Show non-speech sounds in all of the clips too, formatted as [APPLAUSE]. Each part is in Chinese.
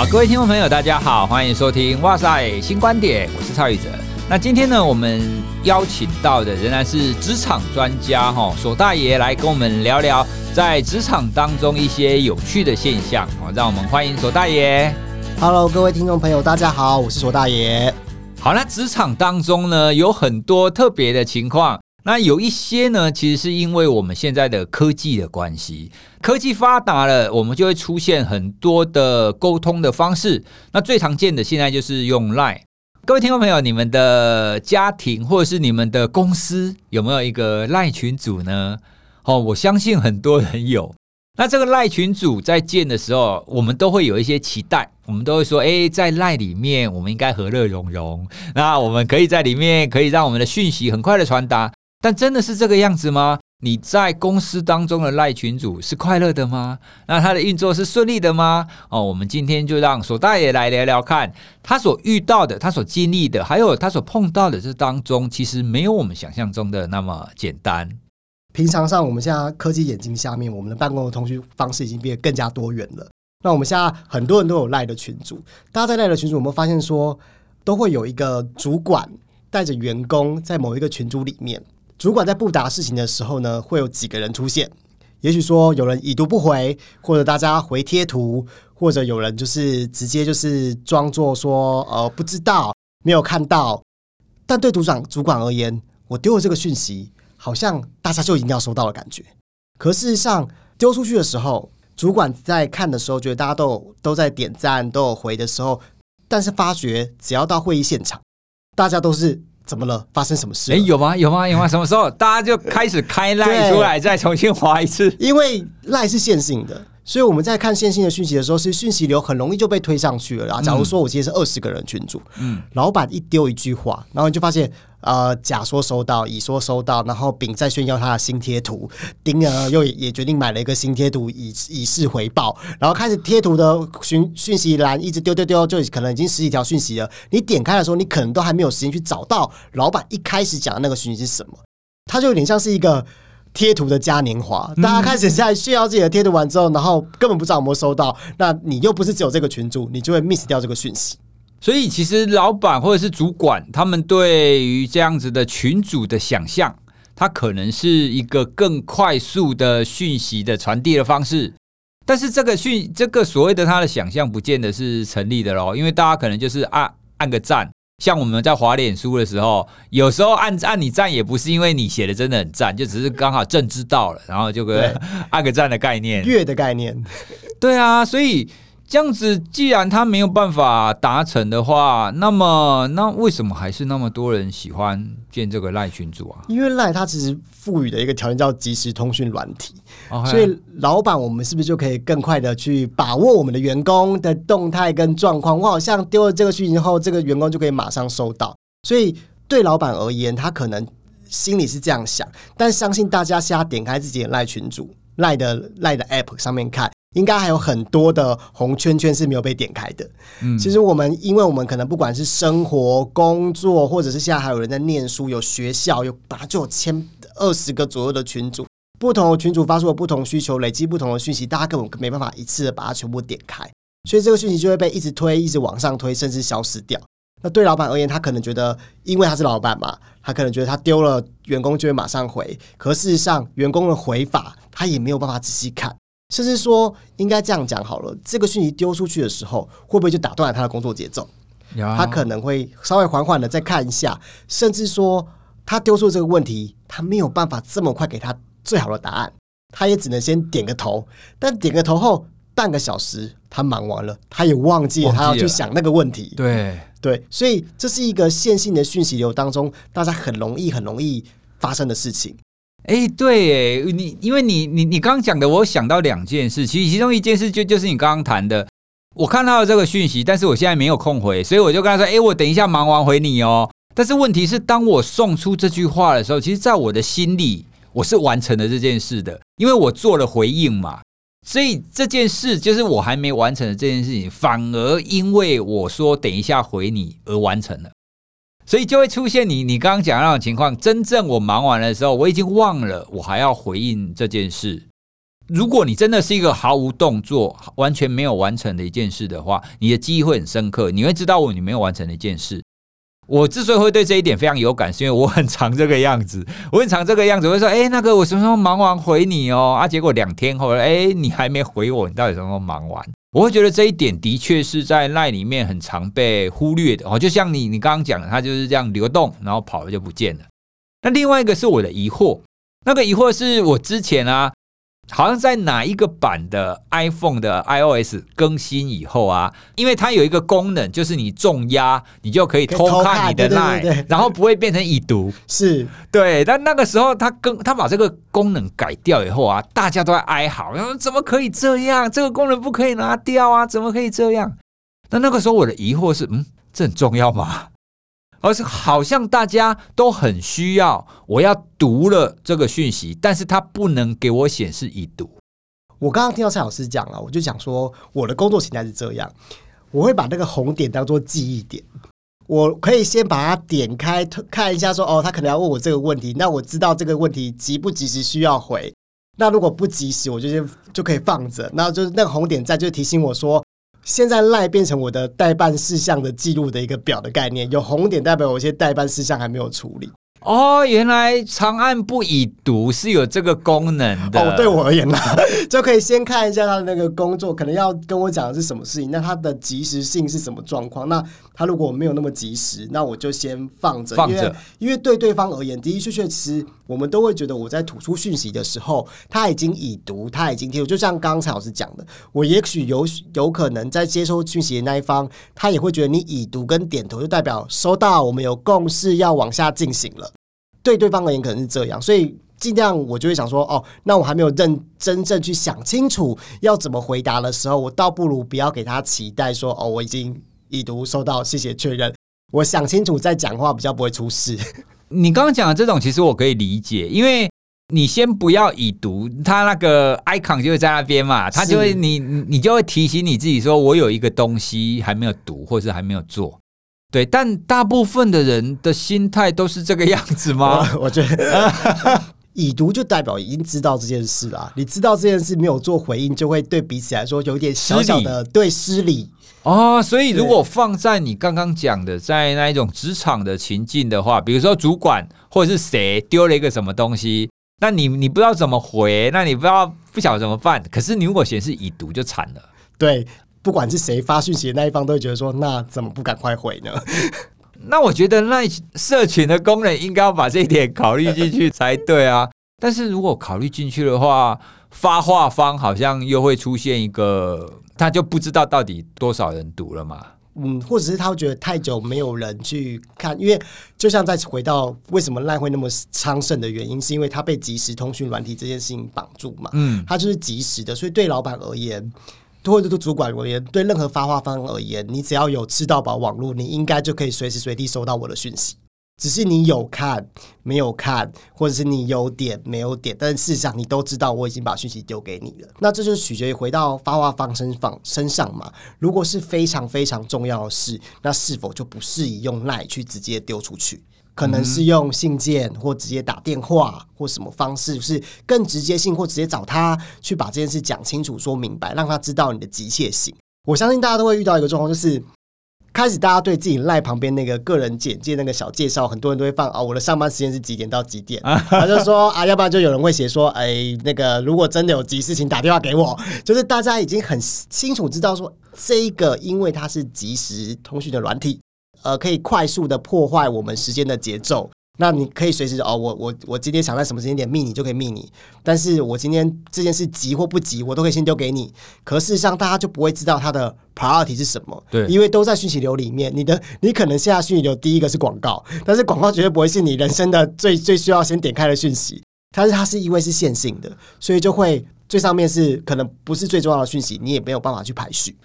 好，各位听众朋友，大家好，欢迎收听《哇塞新观点》，我是蔡宇哲。那今天呢，我们邀请到的仍然是职场专家哈，索大爷来跟我们聊聊在职场当中一些有趣的现象。好，让我们欢迎索大爷。Hello，各位听众朋友，大家好，我是索大爷。好，那职场当中呢，有很多特别的情况。那有一些呢，其实是因为我们现在的科技的关系，科技发达了，我们就会出现很多的沟通的方式。那最常见的现在就是用 Line。各位听众朋友，你们的家庭或者是你们的公司有没有一个 Line 群组呢？哦，我相信很多人有。那这个 Line 群组在建的时候，我们都会有一些期待，我们都会说，诶，在 Line 里面，我们应该和乐融融。那我们可以在里面，可以让我们的讯息很快的传达。但真的是这个样子吗？你在公司当中的赖群组是快乐的吗？那他的运作是顺利的吗？哦，我们今天就让索大爷来聊聊看，他所遇到的，他所经历的，还有他所碰到的这当中，其实没有我们想象中的那么简单。平常上，我们现在科技眼镜下面，我们的办公的通讯方式已经变得更加多元了。那我们现在很多人都有赖的群组，大家在赖的群组，我们发现说，都会有一个主管带着员工在某一个群组里面。主管在布达事情的时候呢，会有几个人出现。也许说有人已读不回，或者大家回贴图，或者有人就是直接就是装作说呃不知道，没有看到。但对组长主管而言，我丢了这个讯息，好像大家就一定要收到的感觉。可事实上丢出去的时候，主管在看的时候，觉得大家都有都在点赞，都有回的时候，但是发觉只要到会议现场，大家都是。怎么了？发生什么事？哎，有吗？有吗？有吗？什么时候 [LAUGHS] 大家就开始开赖出来，再重新划一次？因为赖是线性的。所以我们在看线性的讯息的时候，是讯息流很容易就被推上去了。然后，假如说我今天是二十个人群组，嗯，老板一丢一句话，然后你就发现，呃，甲说收到，乙说收到，然后丙在炫耀他的新贴图，丁呢又也决定买了一个新贴图以以示回报，然后开始贴图的讯讯息栏一直丢丢丢，就可能已经十几条讯息了。你点开的时候，你可能都还没有时间去找到老板一开始讲的那个讯息是什么，它就有点像是一个。贴图的嘉年华，大家开始在炫耀自己的贴图完之后，然后根本不知道有没有收到。那你又不是只有这个群主，你就会 miss 掉这个讯息。所以，其实老板或者是主管，他们对于这样子的群组的想象，它可能是一个更快速的讯息的传递的方式。但是，这个讯这个所谓的他的想象，不见得是成立的喽，因为大家可能就是按按个赞。像我们在滑脸书的时候，有时候按按你赞也不是因为你写的真的很赞，就只是刚好正知道了，然后就个按个赞的概念，月的概念，对啊，所以。这样子，既然他没有办法达成的话，那么那为什么还是那么多人喜欢建这个赖群组啊？因为赖它其实赋予的一个条件叫即时通讯软体，Okay. 所以老板我们是不是就可以更快的去把握我们的员工的动态跟状况？我好像丢了这个讯息后，这个员工就可以马上收到。所以对老板而言，他可能心里是这样想，但相信大家现在点开自己的赖群组，赖的赖的 App 上面看。应该还有很多的红圈圈是没有被点开的。嗯，其实我们，因为我们可能不管是生活、工作，或者是现在还有人在念书，有学校，有本来就有千二十个左右的群组，不同的群组发出了不同需求，累积不同的讯息，大家根本没办法一次的把它全部点开，所以这个讯息就会被一直推，一直往上推，甚至消失掉。那对老板而言，他可能觉得，因为他是老板嘛，他可能觉得他丢了员工就会马上回，可事实上，员工的回法他也没有办法仔细看。甚至说，应该这样讲好了，这个讯息丢出去的时候，会不会就打断了他的工作节奏？他可能会稍微缓缓的再看一下，甚至说他丢出这个问题，他没有办法这么快给他最好的答案，他也只能先点个头。但点个头后，半个小时他忙完了，他也忘记了他要去想那个问题。对对，所以这是一个线性的讯息流当中，大家很容易很容易发生的事情。哎，对，哎，你因为你你你刚刚讲的，我想到两件事，其实其中一件事就就是你刚刚谈的，我看到了这个讯息，但是我现在没有空回，所以我就跟他说，哎，我等一下忙完回你哦。但是问题是，当我送出这句话的时候，其实在我的心里，我是完成了这件事的，因为我做了回应嘛，所以这件事就是我还没完成的这件事情，反而因为我说等一下回你而完成了。所以就会出现你你刚刚讲那种情况。真正我忙完的时候，我已经忘了我还要回应这件事。如果你真的是一个毫无动作、完全没有完成的一件事的话，你的记忆会很深刻，你会知道我你没有完成的一件事。我之所以会对这一点非常有感，是因为我很常这个样子，我很常这个样子，会说，哎，那个我什么时候忙完回你哦？啊，结果两天后，哎，你还没回我，你到底什么时候忙完？我会觉得这一点的确是在奈里面很常被忽略的哦，就像你你刚刚讲的，它就是这样流动，然后跑了就不见了。那另外一个是我的疑惑，那个疑惑是我之前啊。好像在哪一个版的 iPhone 的 iOS 更新以后啊，因为它有一个功能，就是你重压，你就可以偷看你的 LINE，然后不会变成已读。[LAUGHS] 是对，但那个时候他更他把这个功能改掉以后啊，大家都在哀嚎，说怎么可以这样？这个功能不可以拿掉啊？怎么可以这样？那那个时候我的疑惑是，嗯，这很重要吗？而是好像大家都很需要，我要读了这个讯息，但是它不能给我显示已读。我刚刚听到蔡老师讲了，我就讲说我的工作形态是这样，我会把那个红点当做记忆点，我可以先把它点开看一下说，哦，他可能要问我这个问题，那我知道这个问题急不及时需要回，那如果不及时，我就先就可以放着，那就是那个红点在就提醒我说。现在赖变成我的待办事项的记录的一个表的概念，有红点代表我一些待办事项还没有处理。哦，原来长按不已读是有这个功能的。哦，对我而言呢，[LAUGHS] 就可以先看一下他的那个工作，可能要跟我讲的是什么事情，那他的及时性是什么状况？那他如果没有那么及时，那我就先放着，放着。因为因为对对方而言，的的确确，其实我们都会觉得我在吐出讯息的时候，他已经已读，他已经听。就像刚才老师讲的，我也许有有可能在接收讯息的那一方，他也会觉得你已读跟点头就代表收到，我们有共识要往下进行了。对对方而言可能是这样，所以尽量我就会想说，哦，那我还没有认真正去想清楚要怎么回答的时候，我倒不如不要给他期待说，哦，我已经已读收到，谢谢确认。我想清楚再讲话，比较不会出事。[LAUGHS] 你刚刚讲的这种，其实我可以理解，因为你先不要已读，他那个 icon 就会在那边嘛，他就会你你就会提醒你自己说，我有一个东西还没有读，或是还没有做。对，但大部分的人的心态都是这个样子吗？我，[LAUGHS] 我觉得已读就代表已经知道这件事了。你知道这件事没有做回应，就会对彼此来说有点小小的对失礼哦。所以如果放在你刚刚讲的，在那一种职场的情境的话，比如说主管或者是谁丢了一个什么东西，那你你不知道怎么回，那你不知道不晓得怎么办。可是你如果显示已读，就惨了。对。不管是谁发讯息的那一方，都会觉得说：“那怎么不赶快回呢？” [LAUGHS] 那我觉得那社群的功能应该要把这一点考虑进去才对啊。但是如果考虑进去的话，发话方好像又会出现一个，他就不知道到底多少人读了嘛。嗯，或者是他会觉得太久没有人去看，因为就像再回到为什么 LINE 会那么昌盛的原因，是因为他被即时通讯软体这件事情绑住嘛。嗯，他就是即时的，所以对老板而言。或者对主管而言，对任何发话方而言，你只要有吃到饱网络，你应该就可以随时随地收到我的讯息。只是你有看没有看，或者是你有点没有点，但是事实上你都知道我已经把讯息丢给你了。那这就取决于回到发话方身方身上嘛。如果是非常非常重要的事，那是否就不适宜用奈去直接丢出去？可能是用信件或直接打电话或什么方式，是更直接性或直接找他去把这件事讲清楚、说明白，让他知道你的急切性。我相信大家都会遇到一个状况，就是开始大家对自己赖旁边那个个人简介那个小介绍，很多人都会放啊、哦，我的上班时间是几点到几点，他就说啊，要不然就有人会写说，哎，那个如果真的有急事情打电话给我，就是大家已经很清楚知道说，这一个因为它是即时通讯的软体。呃，可以快速的破坏我们时间的节奏。那你可以随时哦，我我我今天想在什么时间点密你就可以密你。但是我今天这件事急或不急，我都可以先丢给你。可事实上，大家就不会知道它的 priority 是什么。对，因为都在讯息流里面。你的你可能现在讯息流第一个是广告，但是广告绝对不会是你人生的最最需要先点开的讯息。但是它是因为是线性的，所以就会最上面是可能不是最重要的讯息，你也没有办法去排序。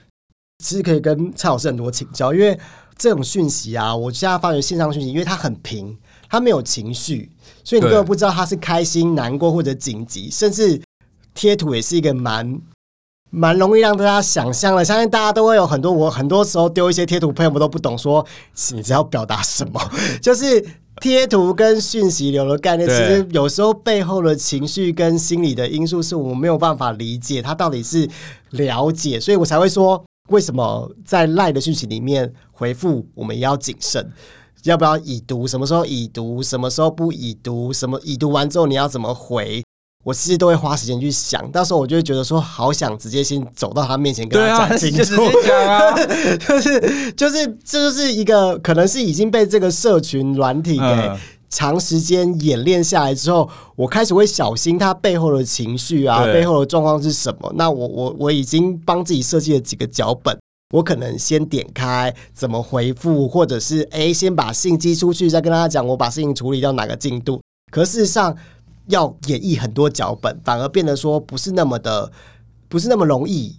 其实可以跟蔡老师很多请教，因为。这种讯息啊，我现在发觉线上讯息，因为它很平，它没有情绪，所以你根本不知道他是开心、难过或者紧急，甚至贴图也是一个蛮蛮容易让大家想象的。相信大家都会有很多，我很多时候丢一些贴图，朋友们都不懂说，你只要表达什么，[LAUGHS] 就是贴图跟讯息流的概念，其实有时候背后的情绪跟心理的因素，是我们没有办法理解，他到底是了解，所以我才会说，为什么在赖的讯息里面回复，我们也要谨慎，要不要已读，什么时候已读，什么时候不已读，什么已读完之后你要怎么回？我其实都会花时间去想，到时候我就会觉得说，好想直接先走到他面前跟他讲清楚，就是 [LAUGHS] 就是这就是一个可能是已经被这个社群软体给长时间演练下来之后，我开始会小心他背后的情绪啊，背后的状况是什么。那我我我已经帮自己设计了几个脚本，我可能先点开怎么回复，或者是诶先把信寄出去，再跟大家讲我把事情处理到哪个进度。可事实上。要演绎很多脚本，反而变得说不是那么的，不是那么容易。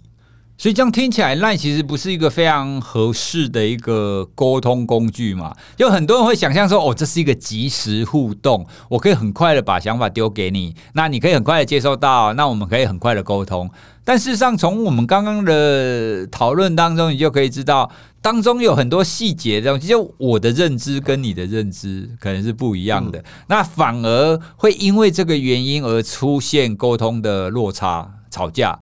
所以这样听起来，LINE 其实不是一个非常合适的一个沟通工具嘛？就很多人会想象说，哦，这是一个即时互动，我可以很快的把想法丢给你，那你可以很快的接受到，那我们可以很快的沟通。但事实上，从我们刚刚的讨论当中，你就可以知道，当中有很多细节的东西，就我的认知跟你的认知可能是不一样的，嗯、那反而会因为这个原因而出现沟通的落差、吵架。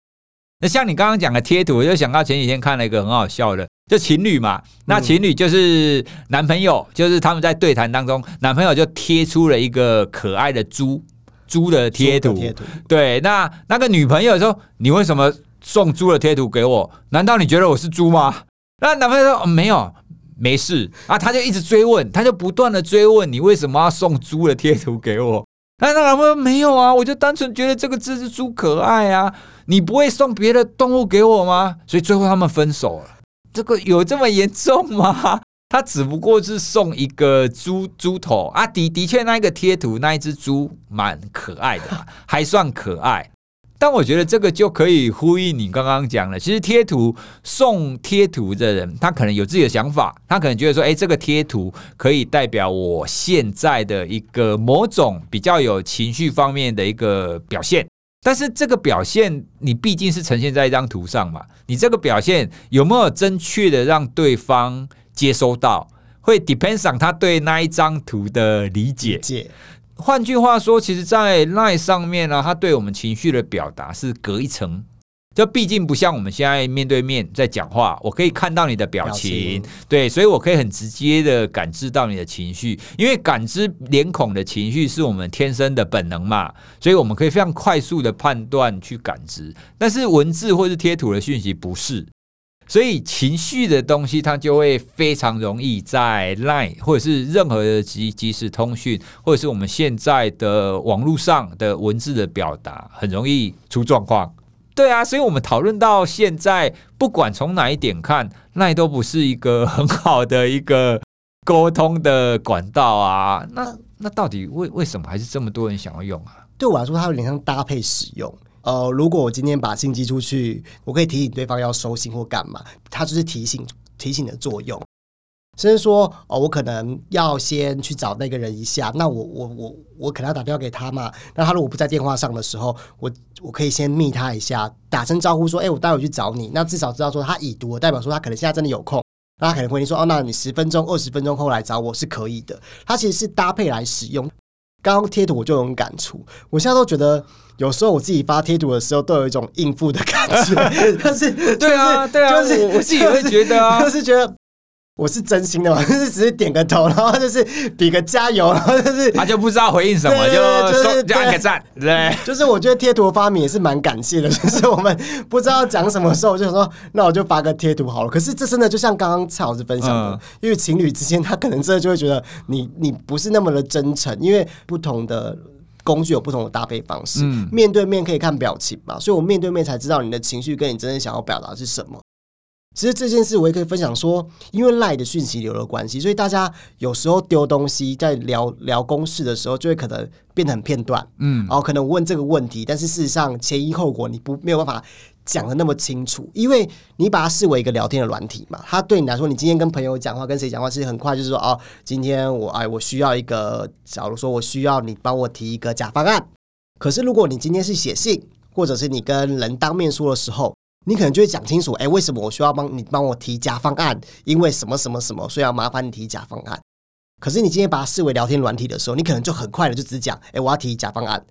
那像你刚刚讲的贴图，我就想到前几天看了一个很好笑的，就情侣嘛。那情侣就是男朋友，就是他们在对谈当中，男朋友就贴出了一个可爱的猪猪的贴图。贴图。对，那那个女朋友说：“你为什么送猪的贴图给我？难道你觉得我是猪吗？”那男朋友说：“哦，没有，没事。”啊，他就一直追问，他就不断的追问你为什么要送猪的贴图给我。那那男朋友没有啊，我就单纯觉得这个字是猪可爱啊。你不会送别的动物给我吗？所以最后他们分手了。这个有这么严重吗？[LAUGHS] 他只不过是送一个猪猪头啊，的的确那一个贴图那一只猪蛮可爱的，[LAUGHS] 还算可爱。但我觉得这个就可以呼应你刚刚讲的，其实贴图送贴图的人，他可能有自己的想法，他可能觉得说，哎，这个贴图可以代表我现在的一个某种比较有情绪方面的一个表现。但是这个表现，你毕竟是呈现在一张图上嘛，你这个表现有没有正确的让对方接收到，会 depends on 他对那一张图的理解。理解。换句话说，其实，在 LINE 上面呢，他对我们情绪的表达是隔一层。这毕竟不像我们现在面对面在讲话，我可以看到你的表情，表情，对，所以我可以很直接的感知到你的情绪，因为感知脸孔的情绪是我们天生的本能嘛，所以我们可以非常快速的判断去感知。但是文字或是贴图的讯息不是，所以情绪的东西它就会非常容易在 LINE 或者是任何的即即时通讯，或者是我们现在的网络上的文字的表达，很容易出状况。对啊，所以我们讨论到现在，不管从哪一点看，那都不是一个很好的一个沟通的管道啊。[LAUGHS] 那那到底为为什么还是这么多人想要用啊？对我来说，它有点像搭配使用。呃，如果我今天把信寄出去，我可以提醒对方要收信或干嘛，它就是提醒提醒的作用。甚至说，哦，我可能要先去找那个人一下，那我我我我可能要打电话给他嘛。那他如果不在电话上的时候，我我可以先密他一下，打声招呼说，哎、欸，我待会去找你。那至少知道说他已读，代表说他可能现在真的有空。那他可能会说，哦，那你十分钟、二十分钟后来找我是可以的。他其实是搭配来使用。刚刚贴图我就有感触，我现在都觉得有时候我自己发贴图的时候都有一种应付的感觉，[LAUGHS] 但是、对啊，对啊，就是我自己会觉得啊，[LAUGHS] 就是觉得。我是真心的嘛，[LAUGHS] 就是只是点个头，然后就是比个加油，然后就是他就不知道回应什么，就是就按个赞，对，就是我觉得贴图的发明也是蛮感谢的，就是我们不知道讲什么时候，就想说那我就发个贴图好了。可是这真的就像刚刚蔡老师分享的，嗯、因为情侣之间他可能真的就会觉得你你不是那么的真诚，因为不同的工具有不同的搭配方式，嗯、面对面可以看表情嘛，所以我面对面才知道你的情绪跟你真正想要表达是什么。其实这件事我也可以分享说，因为赖的讯息流的关系，所以大家有时候丢东西在聊聊公事的时候，就会可能变得很片段，嗯，然后可能问这个问题，但是事实上前因后果你不没有办法讲的那么清楚，因为你把它视为一个聊天的软体嘛，它对你来说，你今天跟朋友讲话，跟谁讲话，其实很快就是说，哦，今天我哎，我需要一个，假如说我需要你帮我提一个假方案，可是如果你今天是写信，或者是你跟人当面说的时候。你可能就会讲清楚，哎，为什么我需要帮你帮我提假方案？因为什么什么什么，所以要麻烦你提假方案。可是你今天把它视为聊天软体的时候，你可能就很快的就只讲，哎，我要提假方案。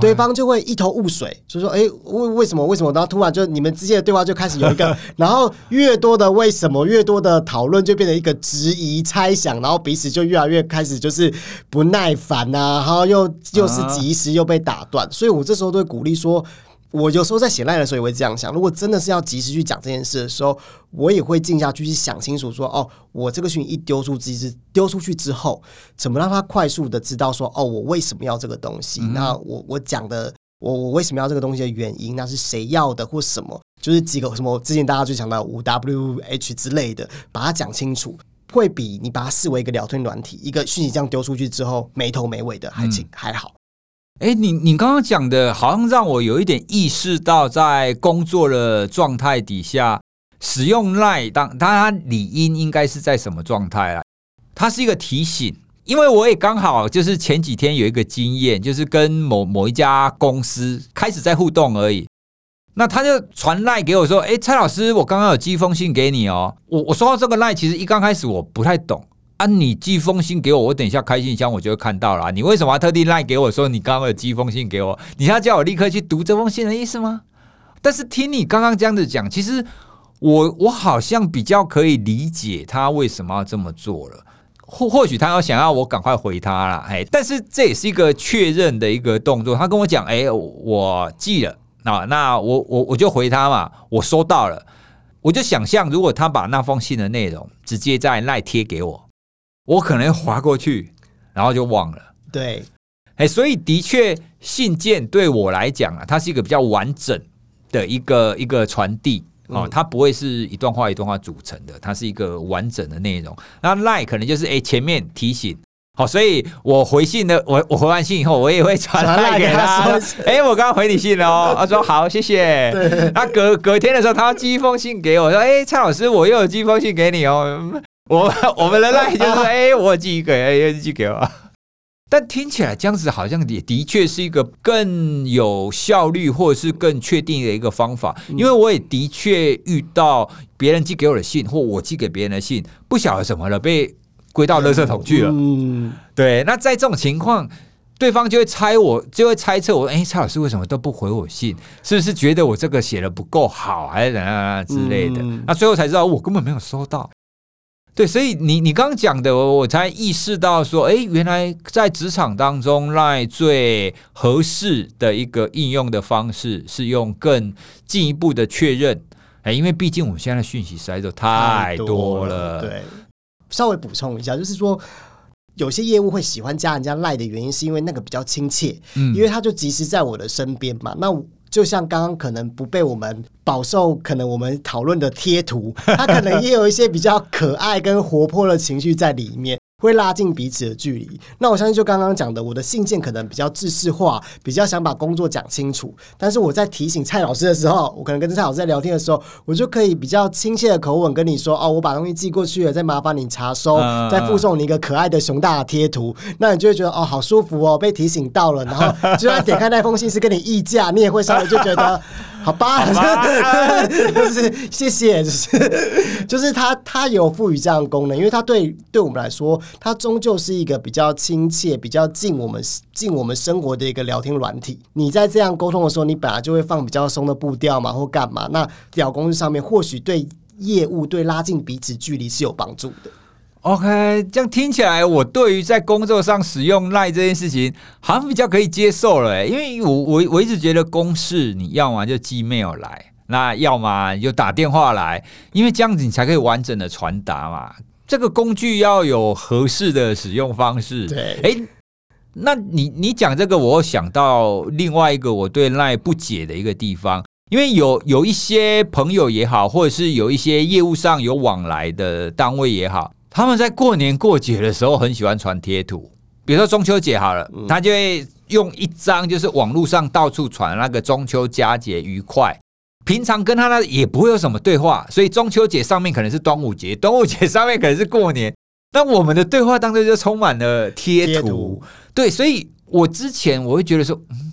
对方就会一头雾水，就说：“哎，为为什么？为什么？”然后突然就你们之间的对话就开始有一个，[LAUGHS] 然后越多的为什么，越多的讨论，就变成一个质疑、猜想，然后彼此就越来越开始就是不耐烦呐、啊，然后又又是及时又被打断，所以我这时候都会鼓励说。我有时候在写赖的时候也会这样想，如果真的是要及时去讲这件事的时候，我也会静下去去想清楚说，哦，我这个讯息一丢出去，丢出去之后，怎么让他快速的知道说，哦，我为什么要这个东西？嗯、那我我讲的，我我为什么要这个东西的原因？那是谁要的或什么？就是几个什么之前大家最强的五 W H 之类的，把它讲清楚，会比你把它视为一个聊天软体，一个讯息这样丢出去之后没头没尾的还轻、嗯、还好。哎，你你刚刚讲的，好像让我有一点意识到，在工作的状态底下使用 LINE，当当然理应应该是在什么状态啊？它是一个提醒，因为我也刚好就是前几天有一个经验，就是跟某某一家公司开始在互动而已，那他就传赖给我说：“哎，蔡老师，我刚刚有寄封信给你哦。”我我收到这个赖其实一刚开始我不太懂。啊！你寄封信给我，我等一下开信箱我就会看到了。你为什么要特地赖给我说你刚刚有寄封信给我？你要叫我立刻去读这封信的意思吗？但是听你刚刚这样子讲，其实我我好像比较可以理解他为什么要这么做了。或或许他要想要我赶快回他了，哎，但是这也是一个确认的一个动作。他跟我讲，哎，我寄了啊，那我我我就回他嘛，我收到了。我就想象，如果他把那封信的内容直接在赖贴给我。我可能滑过去，然后就忘了。对，哎，所以的确，信件对我来讲啊，它是一个比较完整的一个一个传递哦，它不会是一段话一段话组成的，它是一个完整的内容。那 LINE 可能就是哎，前面提醒，好，所以我回信的，我我回完信以后，我也会传 LINE 给他，哎，我刚刚回你信了哦，他说好，谢谢。对，那隔隔天的时候，他要寄一封信给我，说，哎，蔡老师，我又有寄封信给你哦。我我们的 LINE 就是 [LAUGHS] 哎，我寄一个，哎，寄给我。但听起来这样子好像也的确是一个更有效率，或者是更确定的一个方法。因为我也的确遇到别人寄给我的信，或我寄给别人的信，不晓得什么了，被归到垃圾桶去了。嗯，对。那在这种情况，对方就会猜我，就会猜测我，哎，蔡老师为什么都不回我信？是不是觉得我这个写的不够好，还是怎样之类的？那最后才知道，我根本没有收到。对，所以你你刚刚讲的，我才意识到说，哎，原来在职场当中，LINE 最合适的一个应用的方式是用更进一步的确认，哎，因为毕竟我们现在的讯息实在是太多了。对，稍微补充一下，就是说，有些业务会喜欢加人家 LINE 的原因，是因为那个比较亲切，嗯，因为他就及时在我的身边嘛。那就像刚刚可能不被我们饱受可能我们讨论的贴图，它可能也有一些比较可爱跟活泼的情绪在里面。会拉近彼此的距离。那我相信，就刚刚讲的，我的信件可能比较制式化，比较想把工作讲清楚。但是我在提醒蔡老师的时候，我可能跟蔡老师在聊天的时候，我就可以比较亲切的口吻跟你说：“哦，我把东西寄过去了，再麻烦你查收，再附送你一个可爱的熊大的贴图。”那你就会觉得哦，好舒服哦，被提醒到了。然后就算点开那封信是跟你议价，你也会稍微就觉得。好吧，[LAUGHS] 好吧 [LAUGHS] 就是谢谢，就是就是他他有赋予这样的功能，因为他对对我们来说，它终究是一个比较亲切、比较近我们近我们生活的一个聊天软体。你在这样沟通的时候，你本来就会放比较松的步调嘛，或干嘛？那聊公司上面，或许对业务对拉近彼此距离是有帮助的。OK，这样听起来，我对于在工作上使用赖这件事情，好像比较可以接受了。因为我我我一直觉得公事你要么就寄 mail 来，那要么就打电话来，因为这样子你才可以完整的传达嘛。这个工具要有合适的使用方式。对，哎，那你你讲这个，我想到另外一个我对 LINE 不解的一个地方，因为有有一些朋友也好，或者是有一些业务上有往来的单位也好。他们在过年过节的时候很喜欢传贴图，比如说中秋节好了，他就会用一张就是网络上到处传那个中秋佳节愉快。平常跟他呢也不会有什么对话，所以中秋节上面可能是端午节，端午节上面可能是过年。那我们的对话当中就充满了贴图，对，所以我之前我会觉得说，嗯，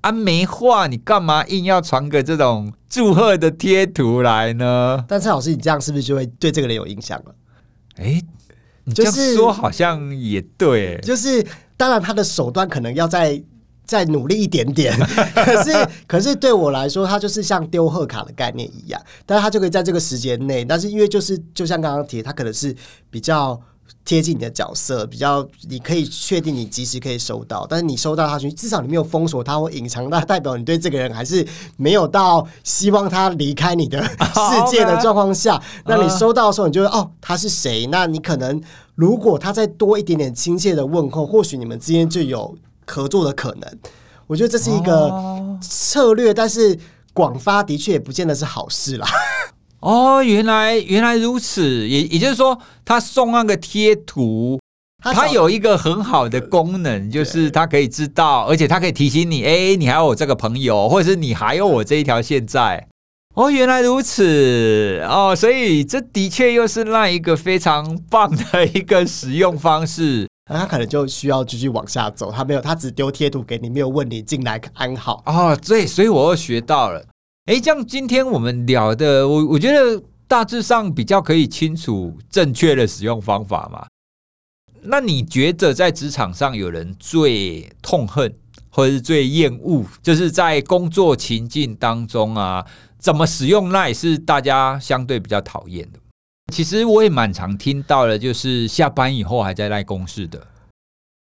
啊没话，你干嘛硬要传个这种祝贺的贴图来呢？但蔡老师，你这样是不是就会对这个人有影响了？哎，就是、这样说好像也对，就是当然他的手段可能要再再努力一点点，[LAUGHS] 可是可是对我来说，它就是像丢贺卡的概念一样，但是它就可以在这个时间内，但是因为就是就像刚刚提，它可能是比较。贴近你的角色，比较你可以确定你及时可以收到，但是你收到他去，至少你没有封锁他或隐藏，那代表你对这个人还是没有到希望他离开你的 [LAUGHS] 世界的状况下。Oh. 那你收到的时候，你就会哦，他是谁？那你可能如果他再多一点点亲切的问候，或许你们之间就有合作的可能。我觉得这是一个策略，但是广发的确也不见得是好事啦。[LAUGHS] 哦，原来原来如此，也也就是说，他送那个贴图，他有一个很好的功能，就是他可以知道，而且他可以提醒你，哎，你还有我这个朋友，或者是你还有我这一条线在。哦，原来如此，哦，所以这的确又是那一个非常棒的一个使用方式。那他可能就需要继续往下走，他没有，他只丢贴图给你，没有问你进来安好。哦，对，所以我又学到了。哎，这样今天我们聊的，我我觉得大致上比较可以清楚正确的使用方法嘛。那你觉得在职场上有人最痛恨或者是最厌恶，就是在工作情境当中啊，怎么使用 LINE 是大家相对比较讨厌的？其实我也蛮常听到的，就是下班以后还在 LINE 公事的。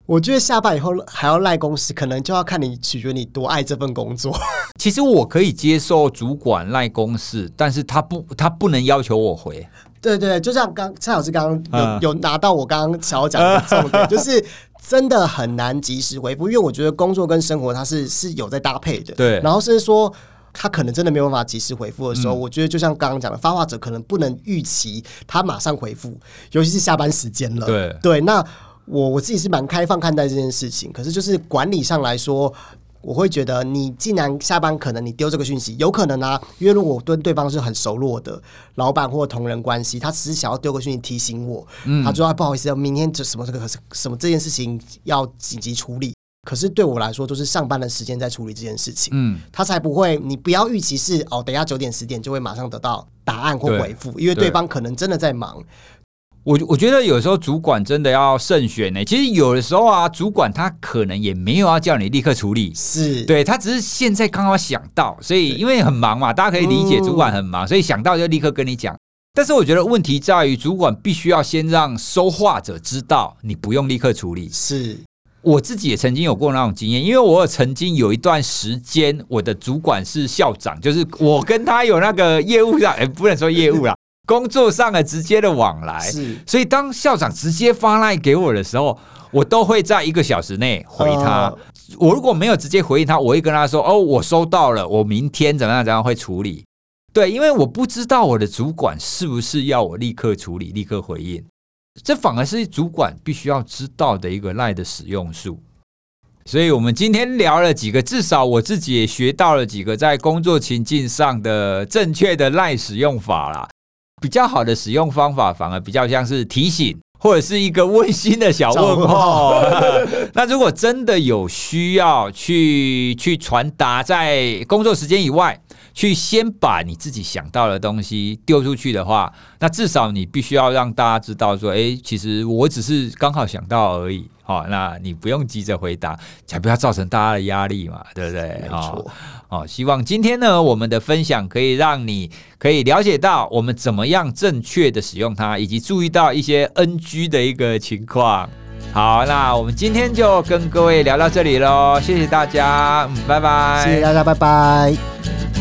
我觉得下班以后还要赖公司，可能就要看你取决你多爱这份工作。[LAUGHS] 其实我可以接受主管赖公司，但是他不，他不能要求我回。对对，就像刚蔡老师刚刚有、嗯、有拿到我刚刚想要讲的重点，[LAUGHS] 就是真的很难及时回复，因为我觉得工作跟生活它是是有在搭配的。对，然后甚至说他可能真的没有办法及时回复的时候，嗯、我觉得就像刚刚讲的，发话者可能不能预期他马上回复，尤其是下班时间了。对对，那。我我自己是蛮开放看待这件事情，可是就是管理上来说，我会觉得你既然下班可能你丢这个讯息，有可能啊，因为如果我跟对方是很熟络的老板或同仁关系，他只是想要丢个讯息提醒我，嗯、他说、啊、不好意思，明天这什么这个什么这件事情要紧急处理，可是对我来说就是上班的时间在处理这件事情，嗯，他才不会，你不要预期是哦，等一下九点十点就会马上得到答案或回复，因为对方可能真的在忙。我我觉得有时候主管真的要慎选呢。其实有的时候啊，主管他可能也没有要叫你立刻处理，是。对他只是现在刚好想到，所以因为很忙嘛，大家可以理解主管很忙，所以想到就立刻跟你讲。但是我觉得问题在于，主管必须要先让收话者知道，你不用立刻处理。是我自己也曾经有过那种经验，因为我曾经有一段时间，我的主管是校长，就是我跟他有那个业务上，[LAUGHS] 哎，不能说业务啦。工作上的直接的往来，是，所以当校长直接发 LINE 给我的时候，我都会在一个小时内回他。Uh, 我如果没有直接回应他，我会跟他说：“哦，我收到了，我明天怎么样怎样会处理。”对，因为我不知道我的主管是不是要我立刻处理、立刻回应，这反而是主管必须要知道的一个 LINE 的使用术。所以我们今天聊了几个，至少我自己也学到了几个在工作情境上的正确的 LINE 使用法啦。比较好的使用方法，反而比较像是提醒，或者是一个温馨的小问候。[LAUGHS] 那如果真的有需要去去传达，在工作时间以外，去先把你自己想到的东西丢出去的话，那至少你必须要让大家知道说，哎，其实我只是刚好想到而已。好，那你不用急着回答，才不要造成大家的压力嘛，对不对？没错。哦，希望今天呢，我们的分享可以让你可以了解到我们怎么样正确的使用它，以及注意到一些 NG 的一个情况。好，那我们今天就跟各位聊到这里喽，谢谢大家，嗯，拜拜。谢谢大家，拜拜。